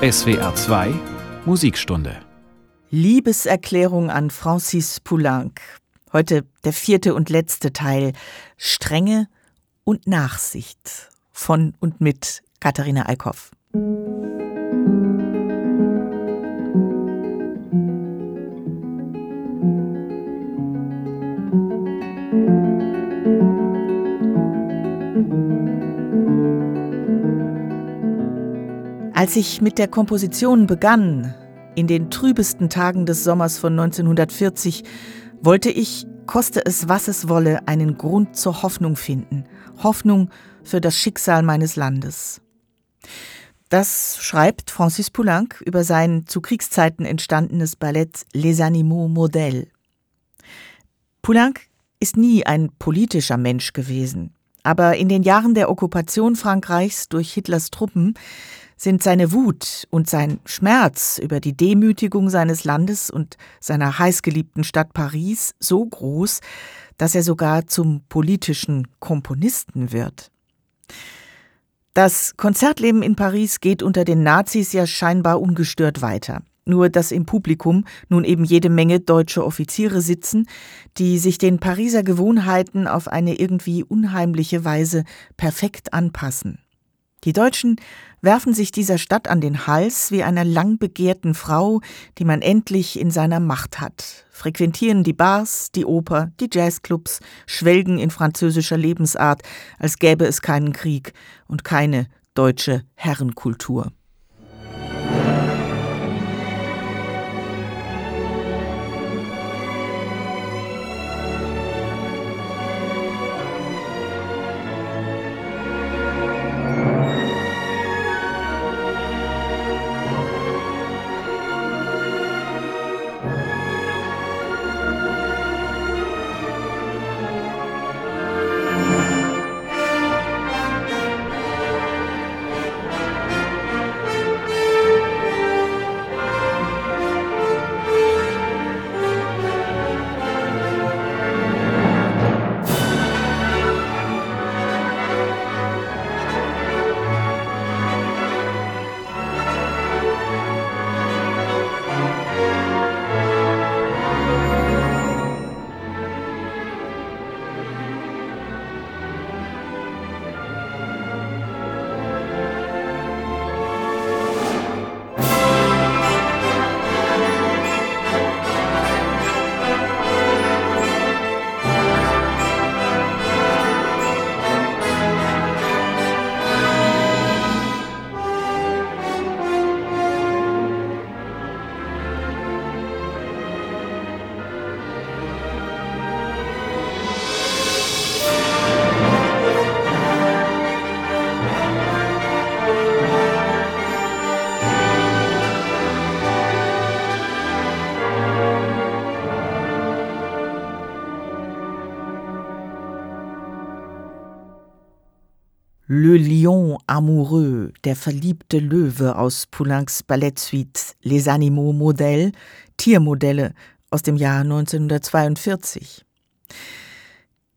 SWR 2 Musikstunde. Liebeserklärung an Francis Poulenc. Heute der vierte und letzte Teil. Strenge und Nachsicht. Von und mit Katharina Eickhoff. Als ich mit der Komposition begann, in den trübesten Tagen des Sommers von 1940, wollte ich, koste es was es wolle, einen Grund zur Hoffnung finden. Hoffnung für das Schicksal meines Landes. Das schreibt Francis Poulenc über sein zu Kriegszeiten entstandenes Ballett Les Animaux Modèles. Poulenc ist nie ein politischer Mensch gewesen, aber in den Jahren der Okkupation Frankreichs durch Hitlers Truppen sind seine Wut und sein Schmerz über die Demütigung seines Landes und seiner heißgeliebten Stadt Paris so groß, dass er sogar zum politischen Komponisten wird. Das Konzertleben in Paris geht unter den Nazis ja scheinbar ungestört weiter. Nur dass im Publikum nun eben jede Menge deutsche Offiziere sitzen, die sich den Pariser Gewohnheiten auf eine irgendwie unheimliche Weise perfekt anpassen. Die Deutschen werfen sich dieser Stadt an den Hals wie einer lang begehrten Frau, die man endlich in seiner Macht hat, frequentieren die Bars, die Oper, die Jazzclubs, schwelgen in französischer Lebensart, als gäbe es keinen Krieg und keine deutsche Herrenkultur. Le Lion amoureux, der verliebte Löwe aus Poulencs Ballettsuite Les Animaux Modèles, Tiermodelle aus dem Jahr 1942.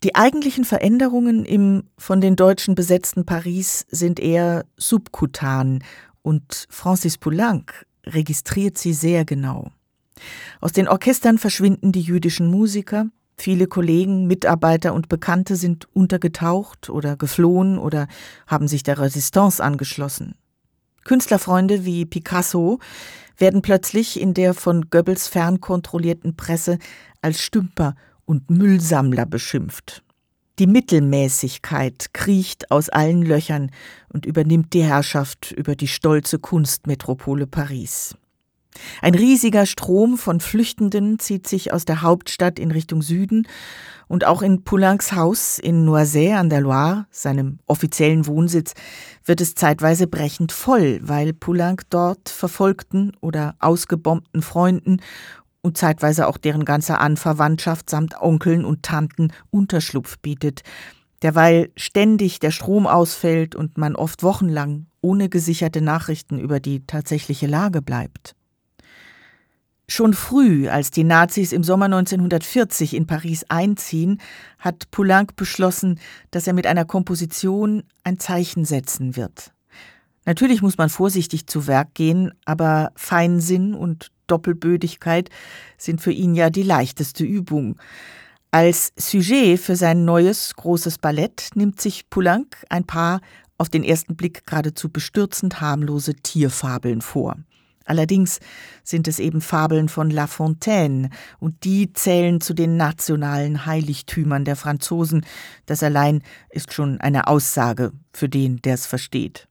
Die eigentlichen Veränderungen im von den Deutschen besetzten Paris sind eher subkutan und Francis Poulenc registriert sie sehr genau. Aus den Orchestern verschwinden die jüdischen Musiker, Viele Kollegen, Mitarbeiter und Bekannte sind untergetaucht oder geflohen oder haben sich der Resistance angeschlossen. Künstlerfreunde wie Picasso werden plötzlich in der von Goebbels fern kontrollierten Presse als Stümper und Müllsammler beschimpft. Die Mittelmäßigkeit kriecht aus allen Löchern und übernimmt die Herrschaft über die stolze Kunstmetropole Paris. Ein riesiger Strom von Flüchtenden zieht sich aus der Hauptstadt in Richtung Süden und auch in Poulencs Haus in Noisy an der Loire, seinem offiziellen Wohnsitz, wird es zeitweise brechend voll, weil Poulenc dort verfolgten oder ausgebombten Freunden und zeitweise auch deren ganze Anverwandtschaft samt Onkeln und Tanten Unterschlupf bietet, derweil ständig der Strom ausfällt und man oft wochenlang ohne gesicherte Nachrichten über die tatsächliche Lage bleibt. Schon früh, als die Nazis im Sommer 1940 in Paris einziehen, hat Poulenc beschlossen, dass er mit einer Komposition ein Zeichen setzen wird. Natürlich muss man vorsichtig zu Werk gehen, aber Feinsinn und Doppelbödigkeit sind für ihn ja die leichteste Übung. Als Sujet für sein neues großes Ballett nimmt sich Poulenc ein paar auf den ersten Blick geradezu bestürzend harmlose Tierfabeln vor. Allerdings sind es eben Fabeln von La Fontaine, und die zählen zu den nationalen Heiligtümern der Franzosen. Das allein ist schon eine Aussage für den, der es versteht.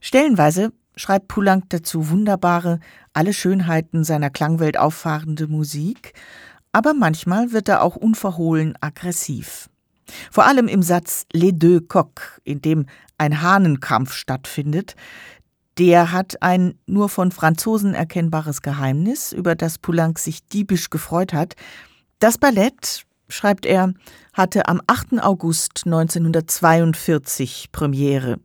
Stellenweise schreibt Poulenc dazu wunderbare, alle Schönheiten seiner Klangwelt auffahrende Musik, aber manchmal wird er auch unverhohlen aggressiv. Vor allem im Satz Les deux coqs, in dem ein Hahnenkampf stattfindet, der hat ein nur von Franzosen erkennbares Geheimnis, über das Poulenc sich diebisch gefreut hat. Das Ballett, schreibt er, hatte am 8. August 1942 Premiere.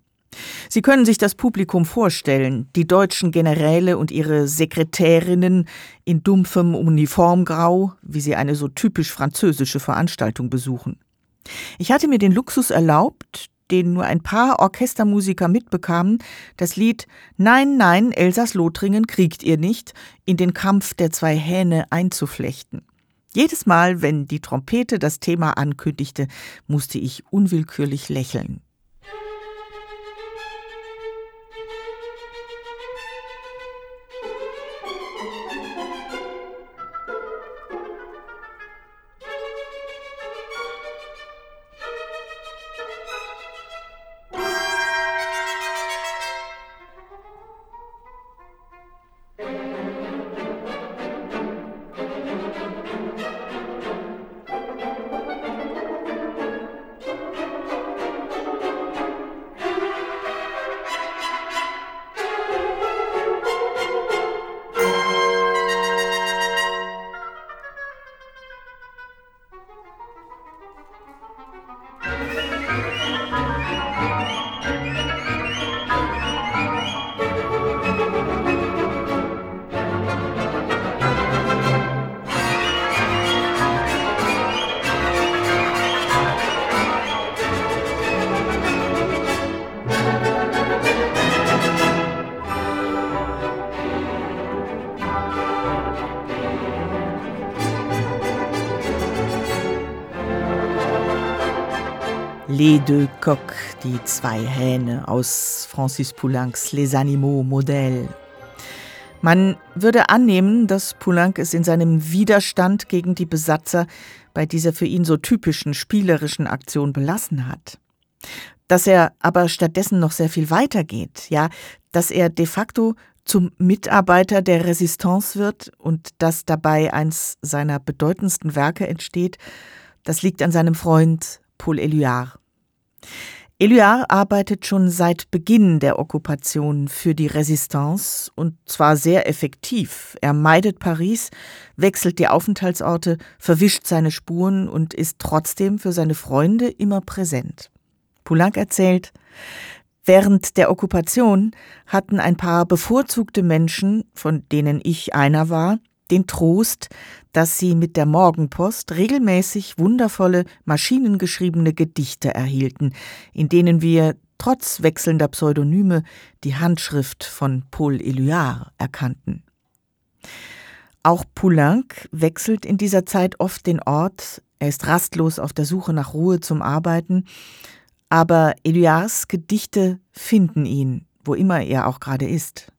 Sie können sich das Publikum vorstellen, die deutschen Generäle und ihre Sekretärinnen in dumpfem Uniformgrau, wie sie eine so typisch französische Veranstaltung besuchen. Ich hatte mir den Luxus erlaubt, den nur ein paar Orchestermusiker mitbekamen, das Lied Nein, nein, Elsass-Lothringen kriegt ihr nicht in den Kampf der zwei Hähne einzuflechten. Jedes Mal, wenn die Trompete das Thema ankündigte, musste ich unwillkürlich lächeln. Les deux coqs, die zwei Hähne aus Francis Poulencs Les Animaux Modèles. Man würde annehmen, dass Poulenc es in seinem Widerstand gegen die Besatzer bei dieser für ihn so typischen spielerischen Aktion belassen hat. Dass er aber stattdessen noch sehr viel weitergeht, ja, dass er de facto zum Mitarbeiter der Resistance wird und dass dabei eins seiner bedeutendsten Werke entsteht, das liegt an seinem Freund Paul Éluard. Éluard arbeitet schon seit Beginn der Okkupation für die Resistance und zwar sehr effektiv. Er meidet Paris, wechselt die Aufenthaltsorte, verwischt seine Spuren und ist trotzdem für seine Freunde immer präsent. Poulenc erzählt, Während der Okkupation hatten ein paar bevorzugte Menschen, von denen ich einer war, den Trost, dass sie mit der Morgenpost regelmäßig wundervolle, maschinengeschriebene Gedichte erhielten, in denen wir trotz wechselnder Pseudonyme die Handschrift von Paul Éluard erkannten. Auch Poulenc wechselt in dieser Zeit oft den Ort, er ist rastlos auf der Suche nach Ruhe zum Arbeiten, aber Éluards Gedichte finden ihn, wo immer er auch gerade ist.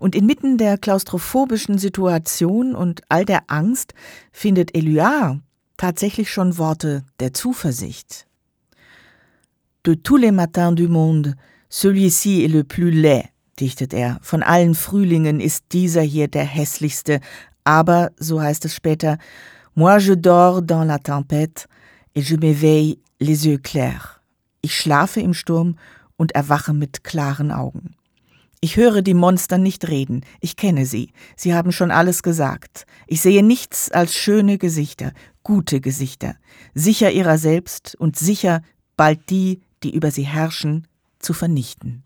Und inmitten der klaustrophobischen Situation und all der Angst findet Éluard tatsächlich schon Worte der Zuversicht. De tous les matins du monde, celui-ci est le plus laid, dichtet er. Von allen Frühlingen ist dieser hier der hässlichste, aber, so heißt es später, moi je dors dans la tempête et je m'éveille les yeux clairs. Ich schlafe im Sturm und erwache mit klaren Augen. Ich höre die Monster nicht reden, ich kenne sie, sie haben schon alles gesagt. Ich sehe nichts als schöne Gesichter, gute Gesichter, sicher ihrer selbst und sicher, bald die, die über sie herrschen, zu vernichten.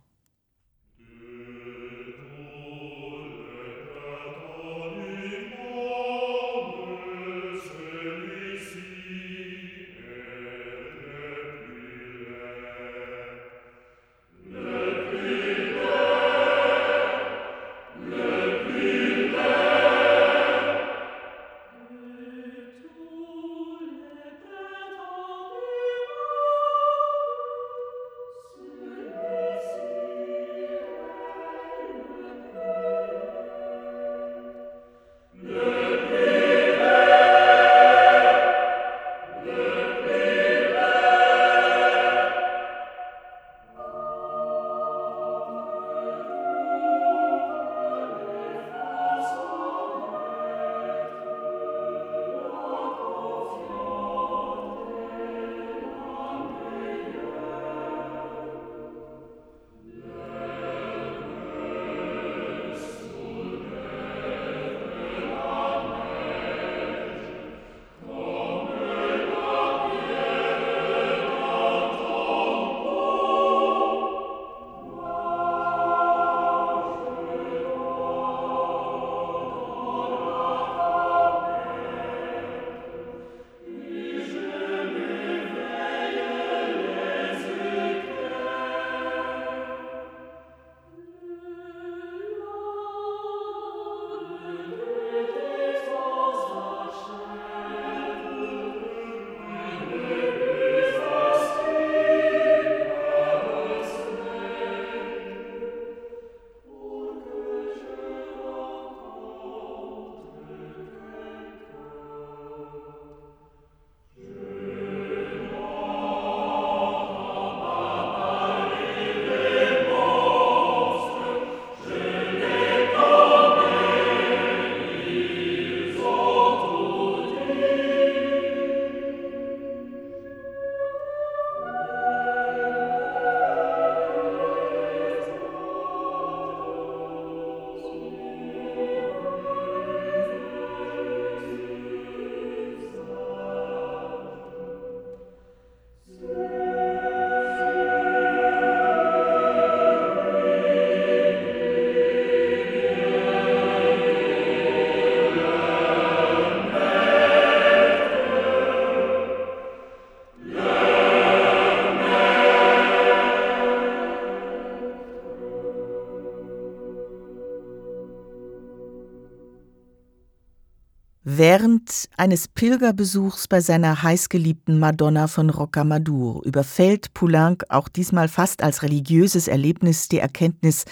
Während eines Pilgerbesuchs bei seiner heißgeliebten Madonna von Rocamadour überfällt Poulenc auch diesmal fast als religiöses Erlebnis die Erkenntnis,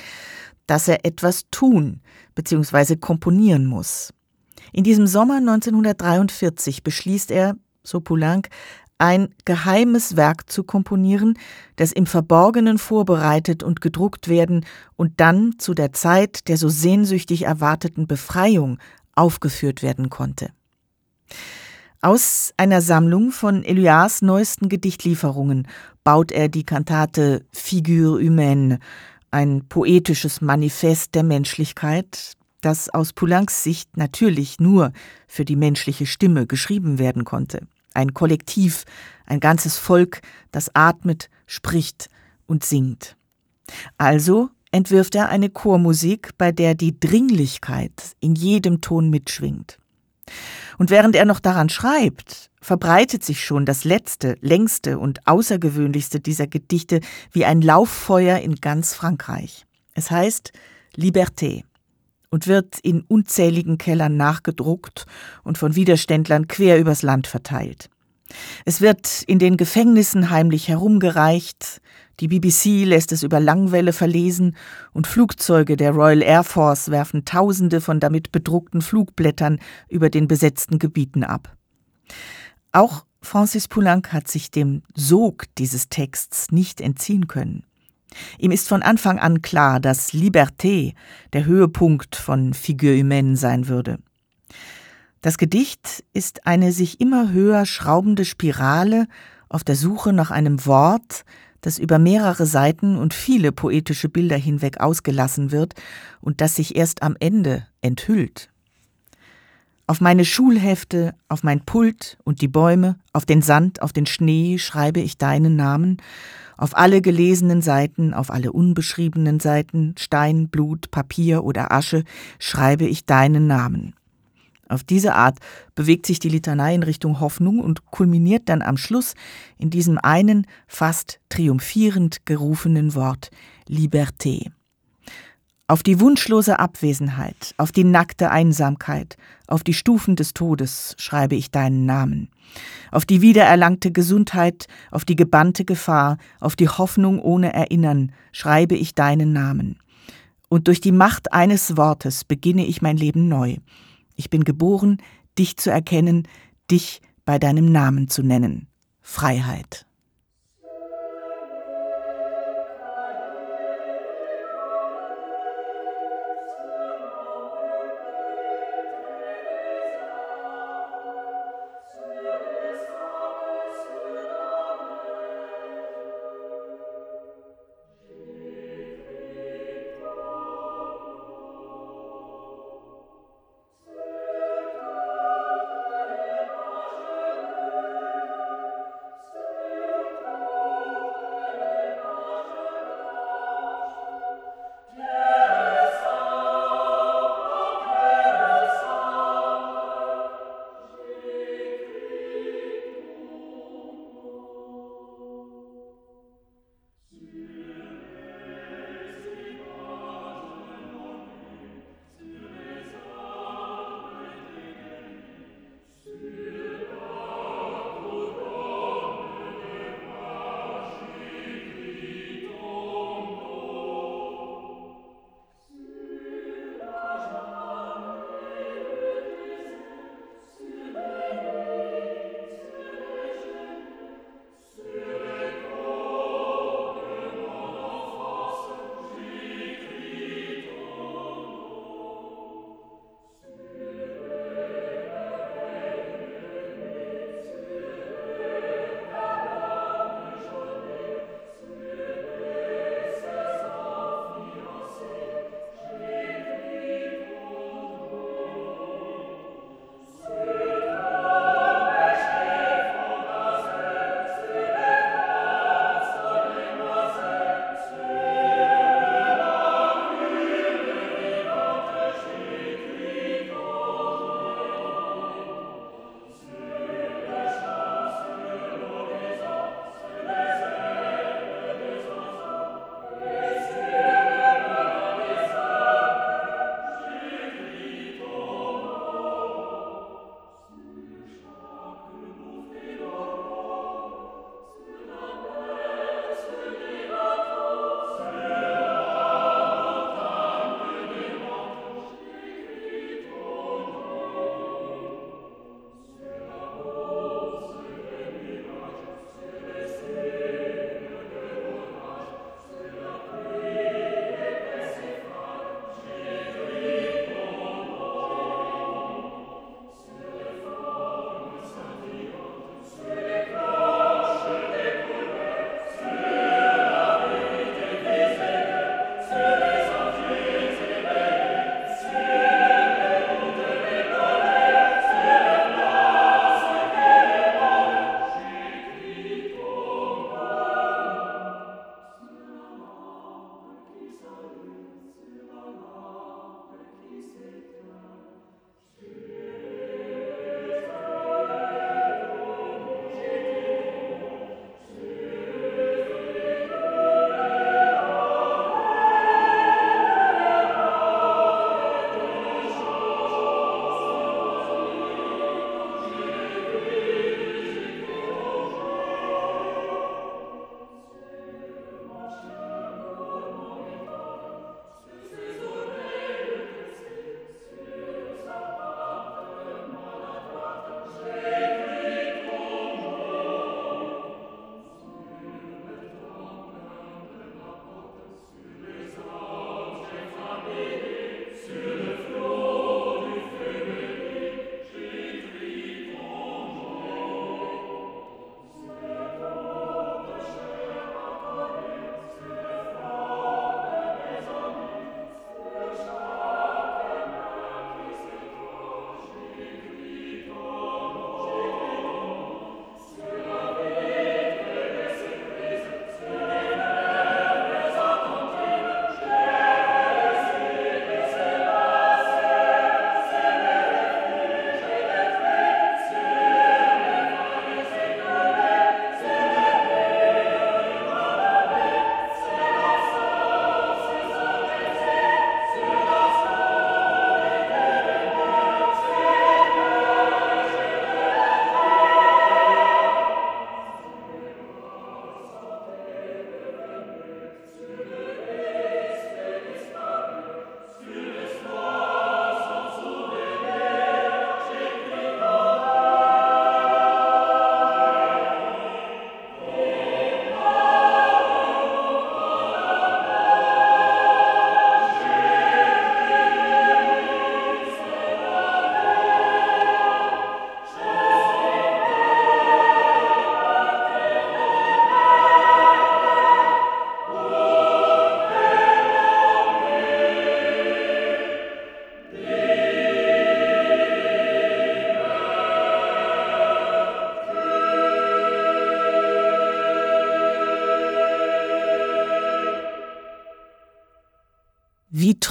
dass er etwas tun bzw. komponieren muss. In diesem Sommer 1943 beschließt er, so Poulenc, ein geheimes Werk zu komponieren, das im Verborgenen vorbereitet und gedruckt werden und dann zu der Zeit der so sehnsüchtig erwarteten Befreiung aufgeführt werden konnte. Aus einer Sammlung von Elias neuesten Gedichtlieferungen baut er die Kantate Figure humaine, ein poetisches Manifest der Menschlichkeit, das aus Poulencs Sicht natürlich nur für die menschliche Stimme geschrieben werden konnte. Ein Kollektiv, ein ganzes Volk, das atmet, spricht und singt. Also entwirft er eine Chormusik, bei der die Dringlichkeit in jedem Ton mitschwingt. Und während er noch daran schreibt, verbreitet sich schon das letzte, längste und außergewöhnlichste dieser Gedichte wie ein Lauffeuer in ganz Frankreich. Es heißt Liberté und wird in unzähligen Kellern nachgedruckt und von Widerständlern quer übers Land verteilt. Es wird in den Gefängnissen heimlich herumgereicht, die BBC lässt es über Langwelle verlesen und Flugzeuge der Royal Air Force werfen Tausende von damit bedruckten Flugblättern über den besetzten Gebieten ab. Auch Francis Poulenc hat sich dem Sog dieses Texts nicht entziehen können. Ihm ist von Anfang an klar, dass Liberté der Höhepunkt von Figure humaine sein würde. Das Gedicht ist eine sich immer höher schraubende Spirale auf der Suche nach einem Wort, das über mehrere Seiten und viele poetische Bilder hinweg ausgelassen wird und das sich erst am Ende enthüllt. Auf meine Schulhefte, auf mein Pult und die Bäume, auf den Sand, auf den Schnee schreibe ich deinen Namen, auf alle gelesenen Seiten, auf alle unbeschriebenen Seiten, Stein, Blut, Papier oder Asche, schreibe ich deinen Namen. Auf diese Art bewegt sich die Litanei in Richtung Hoffnung und kulminiert dann am Schluss in diesem einen fast triumphierend gerufenen Wort Liberté. Auf die wunschlose Abwesenheit, auf die nackte Einsamkeit, auf die Stufen des Todes schreibe ich deinen Namen. Auf die wiedererlangte Gesundheit, auf die gebannte Gefahr, auf die Hoffnung ohne Erinnern schreibe ich deinen Namen. Und durch die Macht eines Wortes beginne ich mein Leben neu. Ich bin geboren, dich zu erkennen, dich bei deinem Namen zu nennen. Freiheit.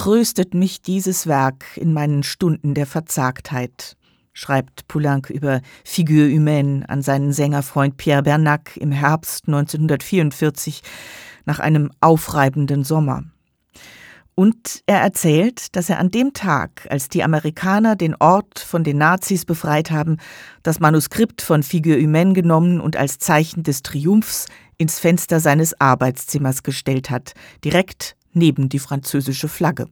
Tröstet mich dieses Werk in meinen Stunden der Verzagtheit, schreibt Poulenc über Figure humaine an seinen Sängerfreund Pierre Bernac im Herbst 1944 nach einem aufreibenden Sommer. Und er erzählt, dass er an dem Tag, als die Amerikaner den Ort von den Nazis befreit haben, das Manuskript von Figure Humaine genommen und als Zeichen des Triumphs ins Fenster seines Arbeitszimmers gestellt hat, direkt neben die französische Flagge.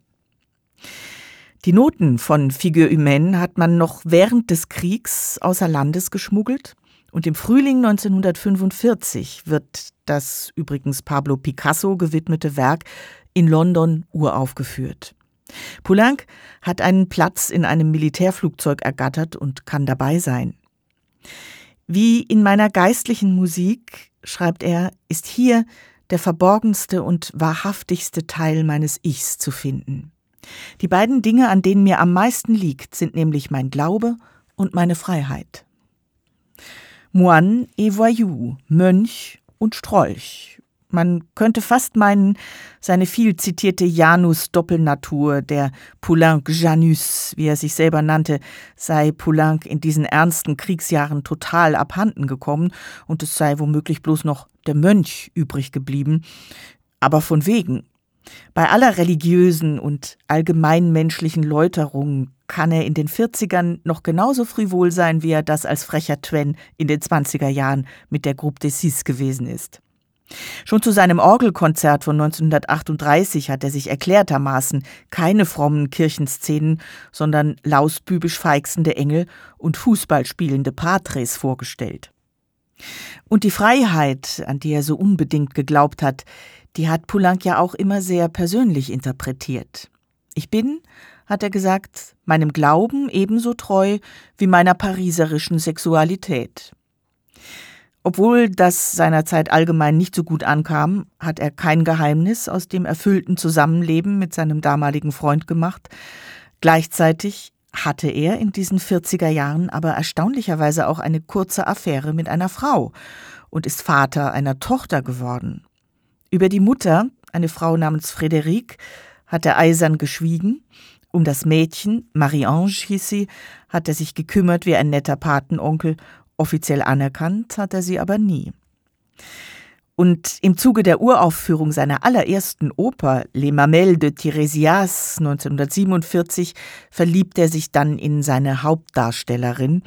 Die Noten von Figure Humaine hat man noch während des Kriegs außer Landes geschmuggelt und im Frühling 1945 wird das übrigens Pablo Picasso gewidmete Werk in London uraufgeführt. Poulenc hat einen Platz in einem Militärflugzeug ergattert und kann dabei sein. Wie in meiner geistlichen Musik, schreibt er, ist hier der verborgenste und wahrhaftigste Teil meines Ichs zu finden. Die beiden Dinge, an denen mir am meisten liegt, sind nämlich mein Glaube und meine Freiheit. Moine et Voyou, Mönch und Strolch, man könnte fast meinen, seine viel zitierte Janus-Doppelnatur, der Poulenc Janus, wie er sich selber nannte, sei Poulenc in diesen ernsten Kriegsjahren total abhanden gekommen und es sei womöglich bloß noch der Mönch übrig geblieben. Aber von wegen. Bei aller religiösen und allgemeinmenschlichen Läuterung kann er in den 40ern noch genauso frivol sein, wie er das als frecher Twen in den 20er Jahren mit der Groupe des Six gewesen ist. Schon zu seinem Orgelkonzert von 1938 hat er sich erklärtermaßen keine frommen Kirchenszenen, sondern lausbübisch feixende Engel und Fußball spielende Patres vorgestellt. Und die Freiheit, an die er so unbedingt geglaubt hat, die hat Poulenc ja auch immer sehr persönlich interpretiert. Ich bin, hat er gesagt, meinem Glauben ebenso treu wie meiner pariserischen Sexualität. Obwohl das seinerzeit allgemein nicht so gut ankam, hat er kein Geheimnis aus dem erfüllten Zusammenleben mit seinem damaligen Freund gemacht. Gleichzeitig hatte er in diesen 40er Jahren aber erstaunlicherweise auch eine kurze Affäre mit einer Frau und ist Vater einer Tochter geworden. Über die Mutter, eine Frau namens Frédéric, hat er eisern geschwiegen. Um das Mädchen, Marie-Ange hieß sie, hat er sich gekümmert wie ein netter Patenonkel Offiziell anerkannt hat er sie aber nie. Und im Zuge der Uraufführung seiner allerersten Oper Les Mamelles de Tiresias 1947 verliebt er sich dann in seine Hauptdarstellerin.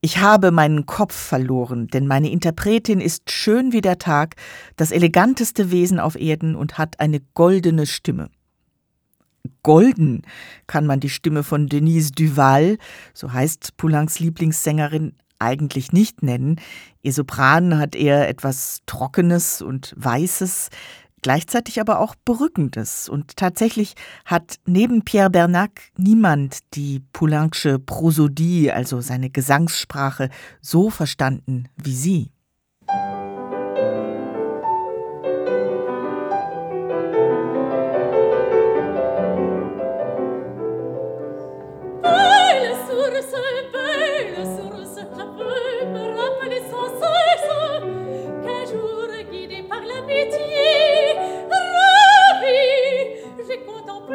Ich habe meinen Kopf verloren, denn meine Interpretin ist schön wie der Tag, das eleganteste Wesen auf Erden und hat eine goldene Stimme. Golden kann man die Stimme von Denise Duval, so heißt Poulencs Lieblingssängerin, eigentlich nicht nennen. Ihr Sopran hat eher etwas Trockenes und Weißes, gleichzeitig aber auch Berückendes. Und tatsächlich hat neben Pierre Bernac niemand die Poulencsche Prosodie, also seine Gesangssprache, so verstanden wie sie.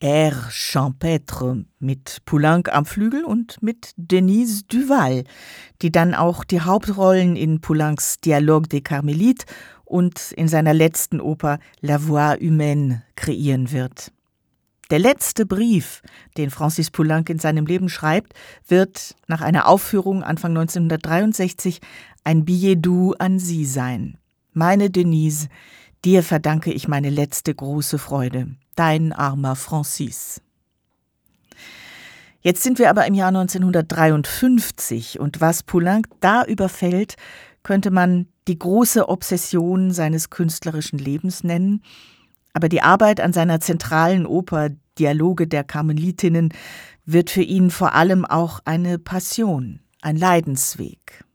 Air Champêtre mit Poulenc am Flügel und mit Denise Duval, die dann auch die Hauptrollen in Poulencs Dialogue des Carmélites und in seiner letzten Oper La Voix humaine kreieren wird. Der letzte Brief, den Francis Poulenc in seinem Leben schreibt, wird nach einer Aufführung Anfang 1963 ein Billet doux an Sie sein. Meine Denise, dir verdanke ich meine letzte große Freude. Dein armer Francis. Jetzt sind wir aber im Jahr 1953 und was Poulenc da überfällt, könnte man die große Obsession seines künstlerischen Lebens nennen, aber die Arbeit an seiner zentralen Oper Dialoge der Karmelitinnen wird für ihn vor allem auch eine Passion, ein Leidensweg.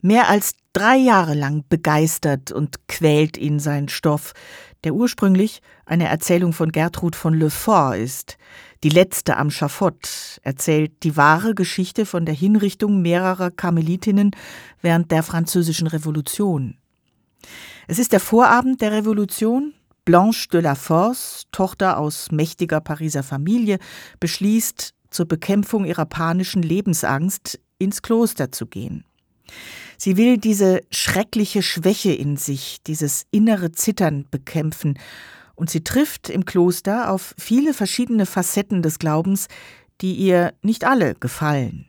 Mehr als drei Jahre lang begeistert und quält ihn sein Stoff, der ursprünglich eine Erzählung von Gertrud von Le Fort ist. Die letzte am Schafott erzählt die wahre Geschichte von der Hinrichtung mehrerer Karmelitinnen während der Französischen Revolution. Es ist der Vorabend der Revolution, Blanche de la Force, Tochter aus mächtiger Pariser Familie, beschließt, zur Bekämpfung ihrer panischen Lebensangst ins Kloster zu gehen. Sie will diese schreckliche Schwäche in sich, dieses innere Zittern bekämpfen, und sie trifft im Kloster auf viele verschiedene Facetten des Glaubens, die ihr nicht alle gefallen.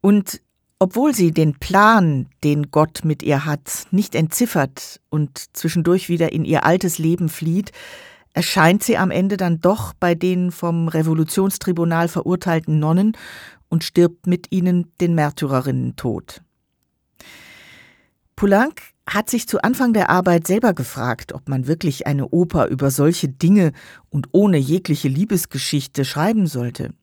Und obwohl sie den Plan, den Gott mit ihr hat, nicht entziffert und zwischendurch wieder in ihr altes Leben flieht, erscheint sie am Ende dann doch bei den vom Revolutionstribunal verurteilten Nonnen und stirbt mit ihnen den Märtyrerinnen-Tod. Poulenc hat sich zu Anfang der Arbeit selber gefragt, ob man wirklich eine Oper über solche Dinge und ohne jegliche Liebesgeschichte schreiben sollte.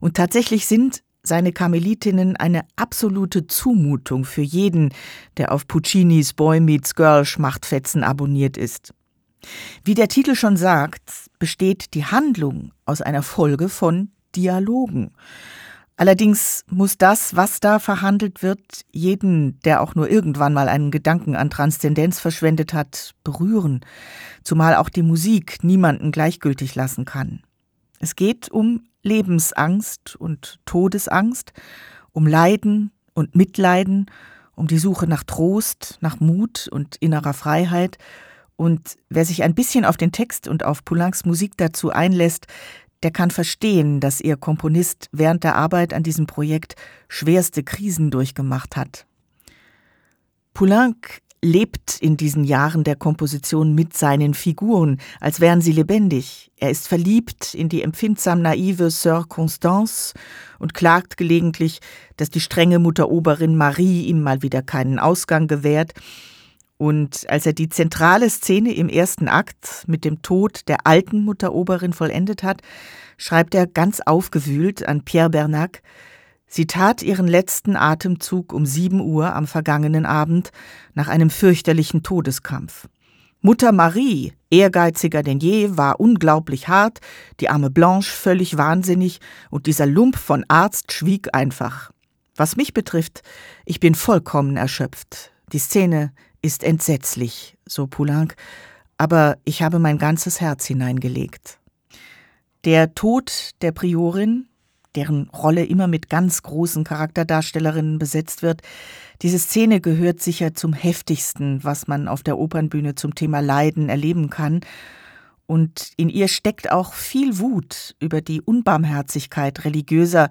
Und tatsächlich sind seine Karmelitinnen eine absolute Zumutung für jeden, der auf Puccinis Boy Meets Girl Schmachtfetzen abonniert ist. Wie der Titel schon sagt, besteht die Handlung aus einer Folge von Dialogen. Allerdings muss das, was da verhandelt wird, jeden, der auch nur irgendwann mal einen Gedanken an Transzendenz verschwendet hat, berühren, zumal auch die Musik niemanden gleichgültig lassen kann. Es geht um Lebensangst und Todesangst, um Leiden und Mitleiden, um die Suche nach Trost, nach Mut und innerer Freiheit. Und wer sich ein bisschen auf den Text und auf Poulencs Musik dazu einlässt, der kann verstehen, dass ihr Komponist während der Arbeit an diesem Projekt schwerste Krisen durchgemacht hat. Poulenc lebt in diesen Jahren der Komposition mit seinen Figuren, als wären sie lebendig. Er ist verliebt in die empfindsam naive Sœur Constance und klagt gelegentlich, dass die strenge Mutteroberin Marie ihm mal wieder keinen Ausgang gewährt. Und als er die zentrale Szene im ersten Akt mit dem Tod der alten Mutteroberin vollendet hat, schreibt er ganz aufgewühlt an Pierre Bernac, Sie tat ihren letzten Atemzug um sieben Uhr am vergangenen Abend nach einem fürchterlichen Todeskampf. Mutter Marie, ehrgeiziger denn je, war unglaublich hart, die arme Blanche völlig wahnsinnig und dieser Lump von Arzt schwieg einfach. Was mich betrifft, ich bin vollkommen erschöpft. Die Szene ist entsetzlich, so Poulenc, aber ich habe mein ganzes Herz hineingelegt. Der Tod der Priorin, deren Rolle immer mit ganz großen Charakterdarstellerinnen besetzt wird. Diese Szene gehört sicher zum heftigsten, was man auf der Opernbühne zum Thema Leiden erleben kann. Und in ihr steckt auch viel Wut über die Unbarmherzigkeit religiöser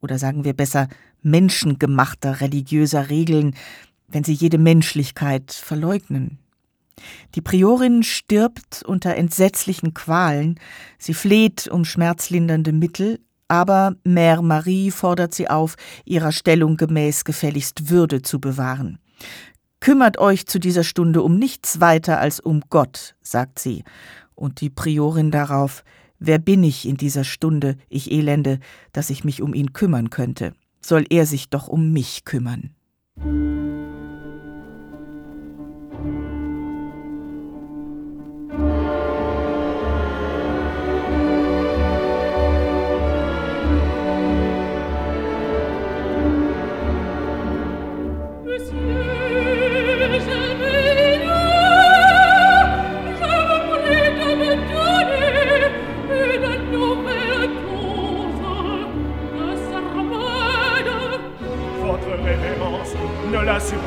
oder sagen wir besser menschengemachter religiöser Regeln, wenn sie jede Menschlichkeit verleugnen. Die Priorin stirbt unter entsetzlichen Qualen, sie fleht um schmerzlindernde Mittel, aber Mère Marie fordert sie auf, ihrer Stellung gemäß gefälligst Würde zu bewahren. Kümmert euch zu dieser Stunde um nichts weiter als um Gott, sagt sie. Und die Priorin darauf, wer bin ich in dieser Stunde, ich Elende, dass ich mich um ihn kümmern könnte? Soll er sich doch um mich kümmern.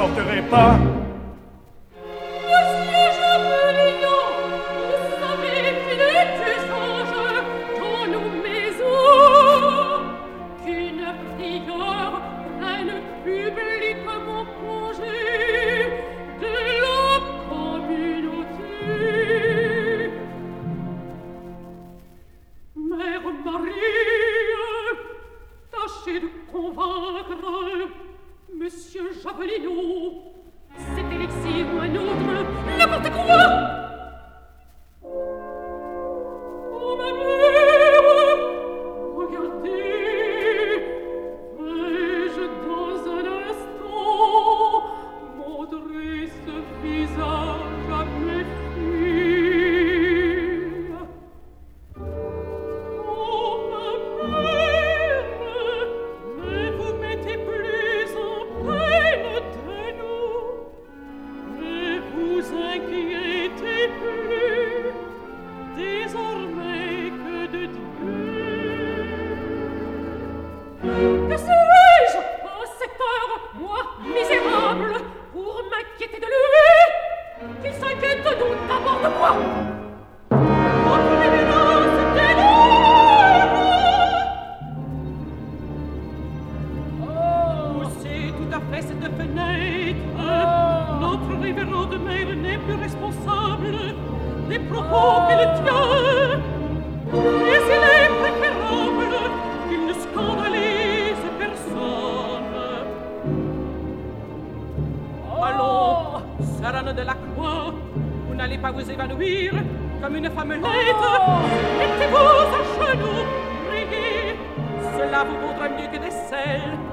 Supporterai pas. C'est l'élixir ou un de la croix. Vous n'allez pas vous évanouir comme une femme laide. Oh! Mettez-vous à genoux, priez. Cela vous vaudra mieux que des selles.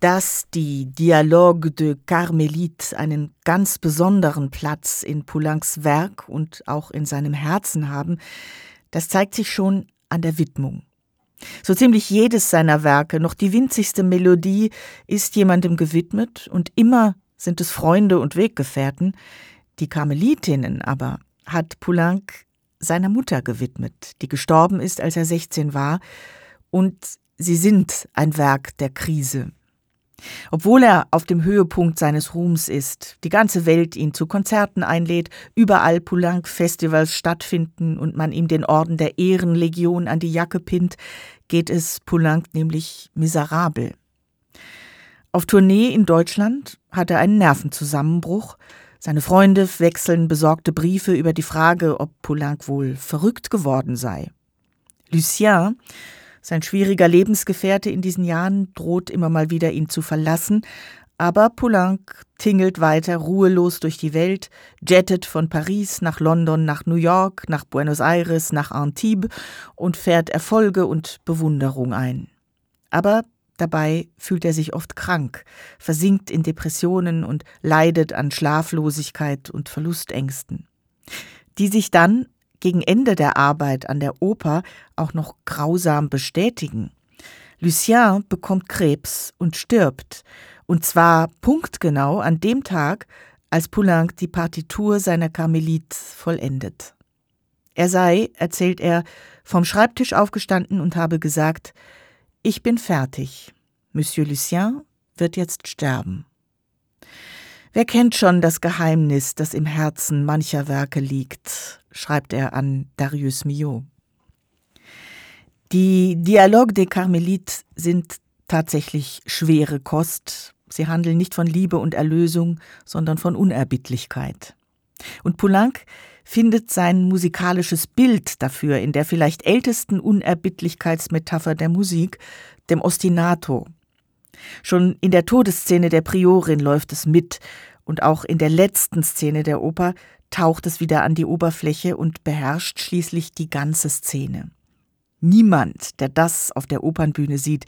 Dass die Dialogue de Carmelite einen ganz besonderen Platz in Poulencs Werk und auch in seinem Herzen haben, das zeigt sich schon an der Widmung. So ziemlich jedes seiner Werke, noch die winzigste Melodie, ist jemandem gewidmet und immer sind es Freunde und Weggefährten. Die Karmelitinnen aber hat Poulenc seiner Mutter gewidmet, die gestorben ist, als er 16 war, und sie sind ein Werk der Krise. Obwohl er auf dem Höhepunkt seines Ruhms ist, die ganze Welt ihn zu Konzerten einlädt, überall Poulenc-Festivals stattfinden und man ihm den Orden der Ehrenlegion an die Jacke pinnt, geht es Poulenc nämlich miserabel. Auf Tournee in Deutschland hat er einen Nervenzusammenbruch. Seine Freunde wechseln besorgte Briefe über die Frage, ob Poulenc wohl verrückt geworden sei. Lucien, sein schwieriger Lebensgefährte in diesen Jahren droht immer mal wieder ihn zu verlassen, aber Poulenc tingelt weiter ruhelos durch die Welt, jettet von Paris nach London, nach New York, nach Buenos Aires, nach Antibes und fährt Erfolge und Bewunderung ein. Aber dabei fühlt er sich oft krank, versinkt in Depressionen und leidet an Schlaflosigkeit und Verlustängsten, die sich dann gegen Ende der Arbeit an der Oper auch noch grausam bestätigen. Lucien bekommt Krebs und stirbt, und zwar punktgenau an dem Tag, als Poulenc die Partitur seiner Karmelit vollendet. Er sei, erzählt er, vom Schreibtisch aufgestanden und habe gesagt, ich bin fertig. Monsieur Lucien wird jetzt sterben. Wer kennt schon das Geheimnis, das im Herzen mancher Werke liegt, schreibt er an Darius Milhaud. Die Dialogue des Carmelites sind tatsächlich schwere Kost. Sie handeln nicht von Liebe und Erlösung, sondern von Unerbittlichkeit. Und Poulenc findet sein musikalisches Bild dafür in der vielleicht ältesten Unerbittlichkeitsmetapher der Musik, dem Ostinato, Schon in der Todesszene der Priorin läuft es mit, und auch in der letzten Szene der Oper taucht es wieder an die Oberfläche und beherrscht schließlich die ganze Szene. Niemand, der das auf der Opernbühne sieht,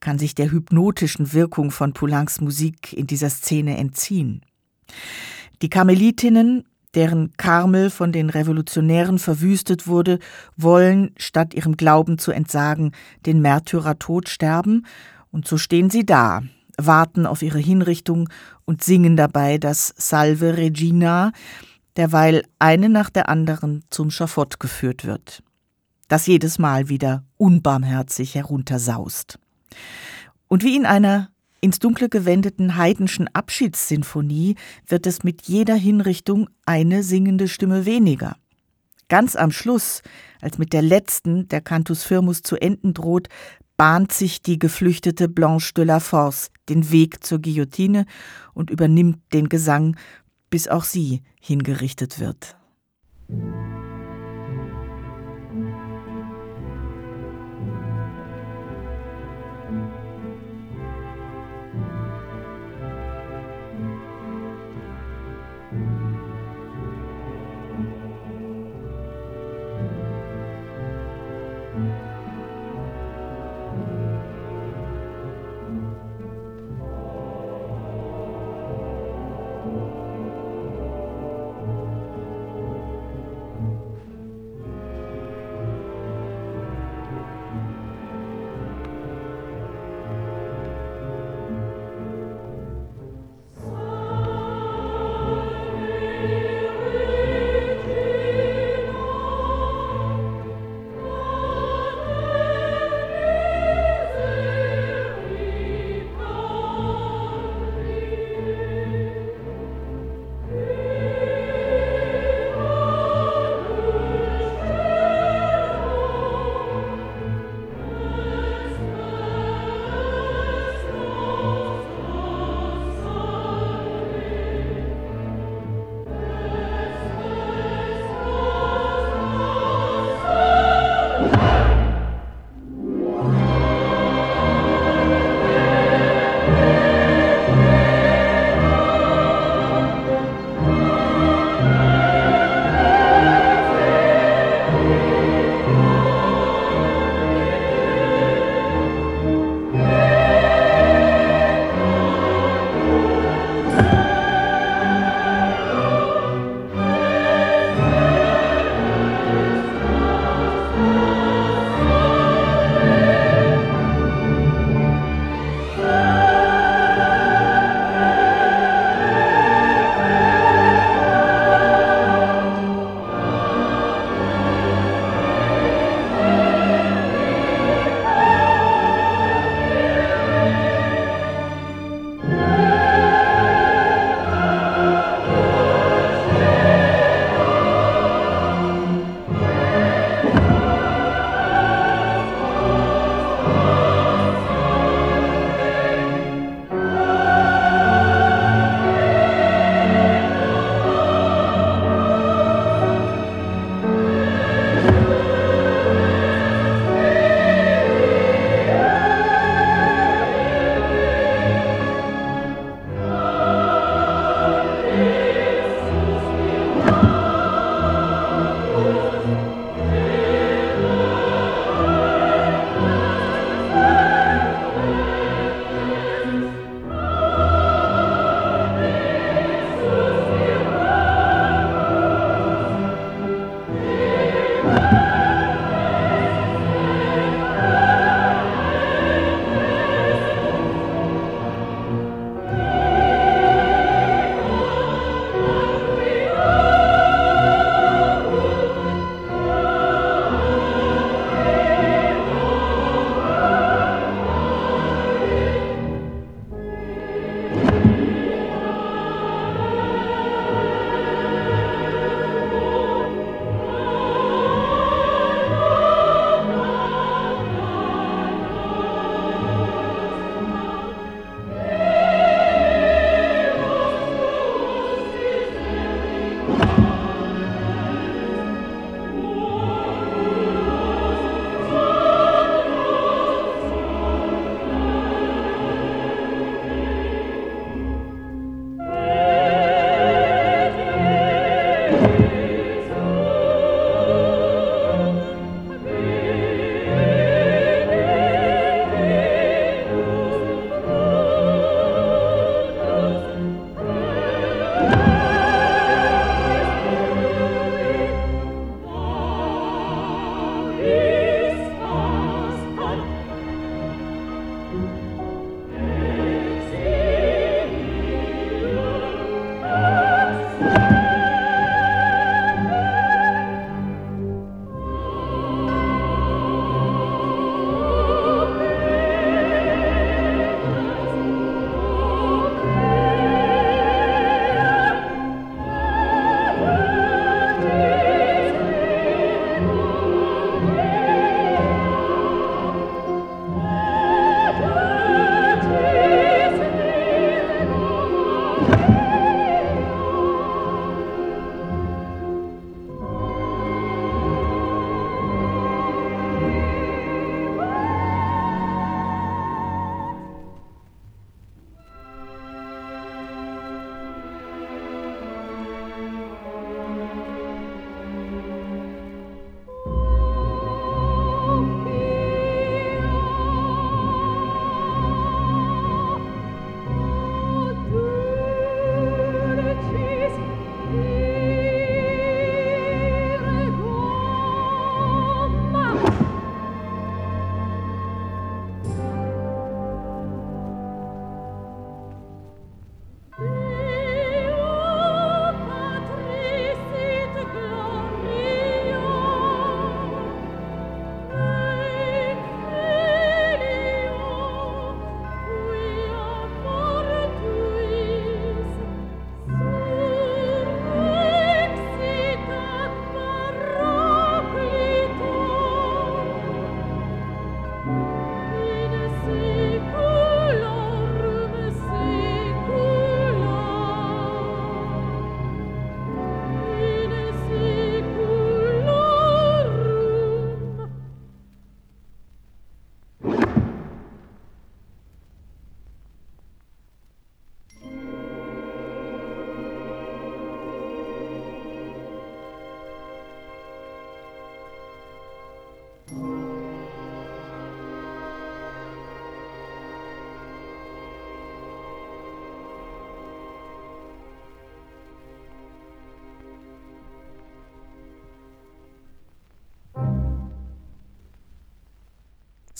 kann sich der hypnotischen Wirkung von Poulencs Musik in dieser Szene entziehen. Die Karmelitinnen, deren Karmel von den Revolutionären verwüstet wurde, wollen, statt ihrem Glauben zu entsagen, den Märtyrertod sterben und so stehen sie da, warten auf ihre Hinrichtung und singen dabei das Salve Regina, derweil eine nach der anderen zum Schafott geführt wird, das jedes Mal wieder unbarmherzig heruntersaust. Und wie in einer ins Dunkle gewendeten Heidenschen Abschiedssinfonie wird es mit jeder Hinrichtung eine singende Stimme weniger. Ganz am Schluss, als mit der letzten der Cantus Firmus zu enden droht, bahnt sich die geflüchtete Blanche de la Force den Weg zur Guillotine und übernimmt den Gesang, bis auch sie hingerichtet wird.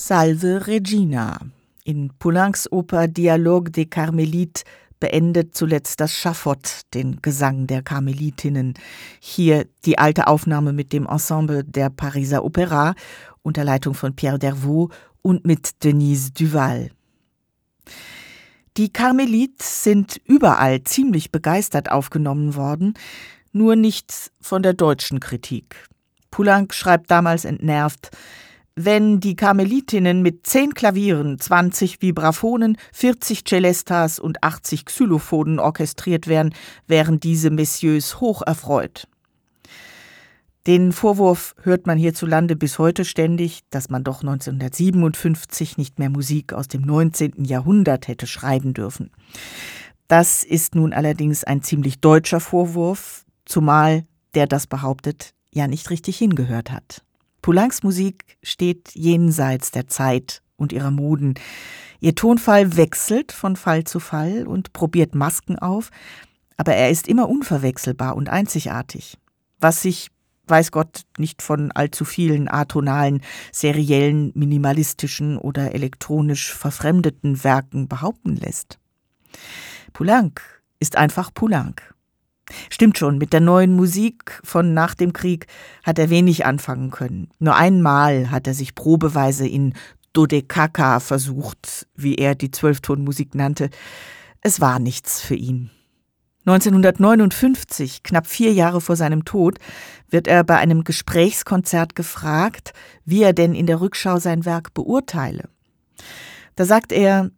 Salve Regina. In Poulencs Oper Dialogue des Carmélites beendet zuletzt das Schafott den Gesang der Karmelitinnen. Hier die alte Aufnahme mit dem Ensemble der Pariser Opera unter Leitung von Pierre Dervaux und mit Denise Duval. Die Karmelites sind überall ziemlich begeistert aufgenommen worden, nur nicht von der deutschen Kritik. Poulenc schreibt damals entnervt, wenn die Karmelitinnen mit zehn Klavieren, 20 Vibraphonen, 40 Celestas und 80 Xylophonen orchestriert wären, wären diese Messieurs hoch erfreut. Den Vorwurf hört man hierzulande bis heute ständig, dass man doch 1957 nicht mehr Musik aus dem 19. Jahrhundert hätte schreiben dürfen. Das ist nun allerdings ein ziemlich deutscher Vorwurf, zumal der das behauptet, ja nicht richtig hingehört hat. Poulencs Musik steht jenseits der Zeit und ihrer Moden. Ihr Tonfall wechselt von Fall zu Fall und probiert Masken auf, aber er ist immer unverwechselbar und einzigartig. Was sich weiß Gott nicht von allzu vielen atonalen, seriellen, minimalistischen oder elektronisch verfremdeten Werken behaupten lässt. Poulenc ist einfach Poulenc. Stimmt schon, mit der neuen Musik von nach dem Krieg hat er wenig anfangen können. Nur einmal hat er sich probeweise in Dodekaka versucht, wie er die Zwölftonmusik nannte. Es war nichts für ihn. 1959, knapp vier Jahre vor seinem Tod, wird er bei einem Gesprächskonzert gefragt, wie er denn in der Rückschau sein Werk beurteile. Da sagt er,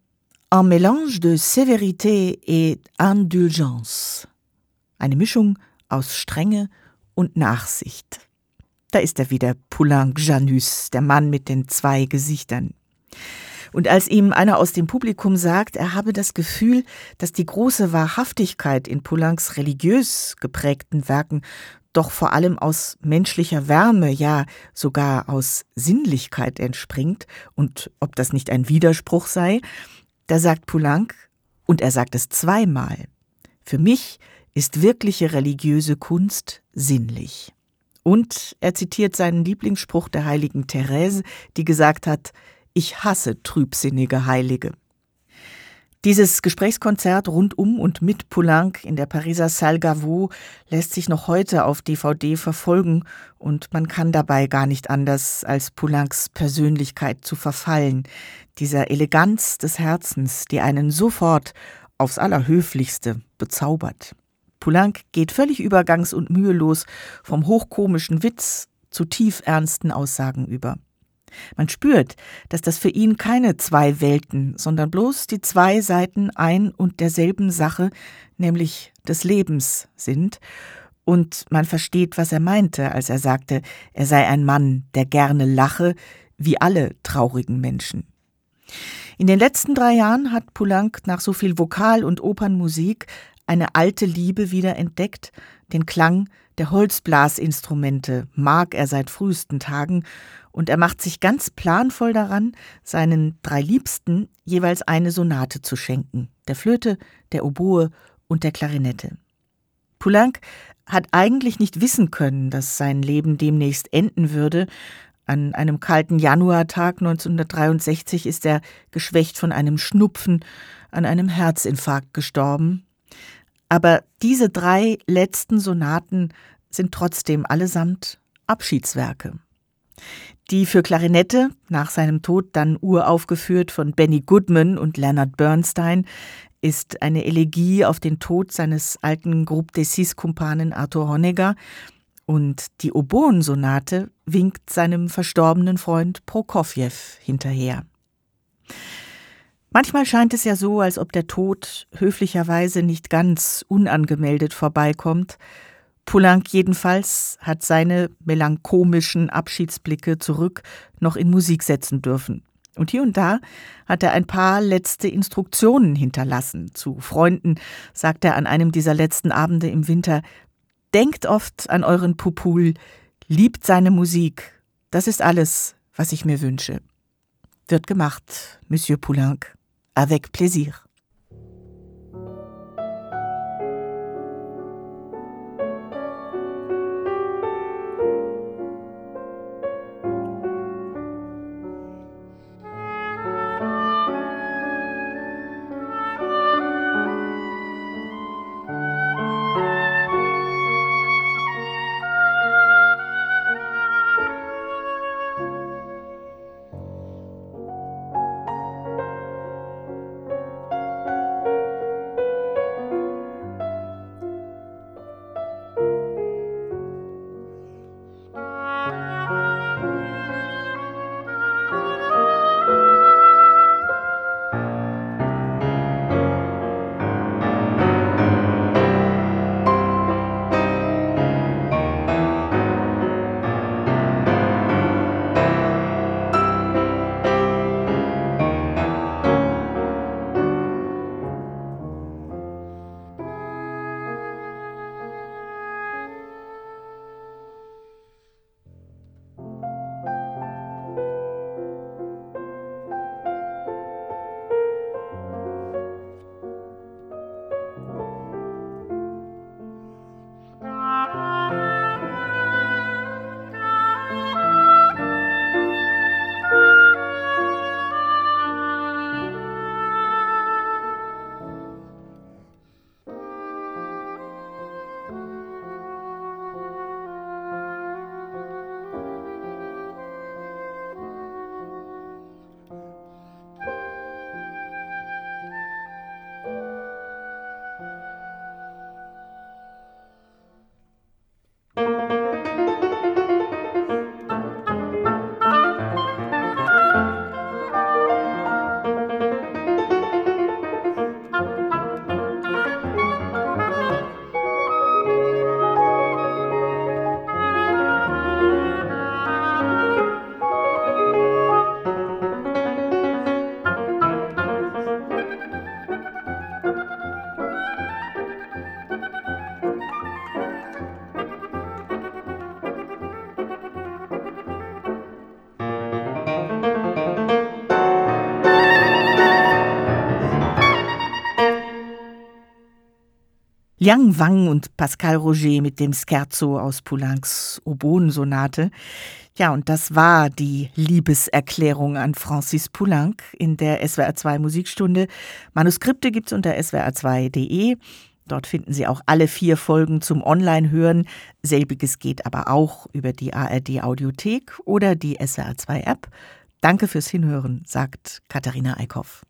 un mélange de sévérité et indulgence. Eine Mischung aus Strenge und Nachsicht. Da ist er wieder, Poulenc Janus, der Mann mit den zwei Gesichtern. Und als ihm einer aus dem Publikum sagt, er habe das Gefühl, dass die große Wahrhaftigkeit in Poulencs religiös geprägten Werken doch vor allem aus menschlicher Wärme, ja sogar aus Sinnlichkeit entspringt, und ob das nicht ein Widerspruch sei, da sagt Poulenc, und er sagt es zweimal, für mich ist wirkliche religiöse Kunst sinnlich. Und er zitiert seinen Lieblingsspruch der heiligen Therese, die gesagt hat, ich hasse trübsinnige Heilige. Dieses Gesprächskonzert rund um und mit Poulenc in der Pariser Salle Gaveau lässt sich noch heute auf DVD verfolgen und man kann dabei gar nicht anders, als Poulencs Persönlichkeit zu verfallen, dieser Eleganz des Herzens, die einen sofort aufs Allerhöflichste bezaubert. Poulenc geht völlig übergangs- und mühelos vom hochkomischen Witz zu tiefernsten Aussagen über. Man spürt, dass das für ihn keine zwei Welten, sondern bloß die zwei Seiten ein und derselben Sache, nämlich des Lebens sind, und man versteht, was er meinte, als er sagte, er sei ein Mann, der gerne lache, wie alle traurigen Menschen. In den letzten drei Jahren hat Poulenc nach so viel Vokal- und Opernmusik eine alte Liebe wieder entdeckt, den Klang der Holzblasinstrumente mag er seit frühesten Tagen und er macht sich ganz planvoll daran, seinen drei Liebsten jeweils eine Sonate zu schenken, der Flöte, der Oboe und der Klarinette. Poulenc hat eigentlich nicht wissen können, dass sein Leben demnächst enden würde. An einem kalten Januartag 1963 ist er geschwächt von einem Schnupfen an einem Herzinfarkt gestorben. Aber diese drei letzten Sonaten sind trotzdem allesamt Abschiedswerke die für Klarinette, nach seinem Tod dann uraufgeführt von Benny Goodman und Leonard Bernstein, ist eine Elegie auf den Tod seines alten Groupe des Six-Kumpanen Arthur Honegger und die Oboensonate winkt seinem verstorbenen Freund Prokofjew hinterher. Manchmal scheint es ja so, als ob der Tod höflicherweise nicht ganz unangemeldet vorbeikommt, Poulenc jedenfalls hat seine melancholischen Abschiedsblicke zurück noch in Musik setzen dürfen. Und hier und da hat er ein paar letzte Instruktionen hinterlassen. Zu Freunden sagt er an einem dieser letzten Abende im Winter, denkt oft an euren Pupul, liebt seine Musik. Das ist alles, was ich mir wünsche. Wird gemacht, Monsieur Poulenc. Avec plaisir. Liang Wang und Pascal Roger mit dem Scherzo aus Poulencs Oboensonate. Ja, und das war die Liebeserklärung an Francis Poulenc in der SWR2 Musikstunde. Manuskripte gibt's unter swr2.de. Dort finden Sie auch alle vier Folgen zum Online-Hören. Selbiges geht aber auch über die ARD-Audiothek oder die SWR2-App. Danke fürs Hinhören, sagt Katharina Eickhoff.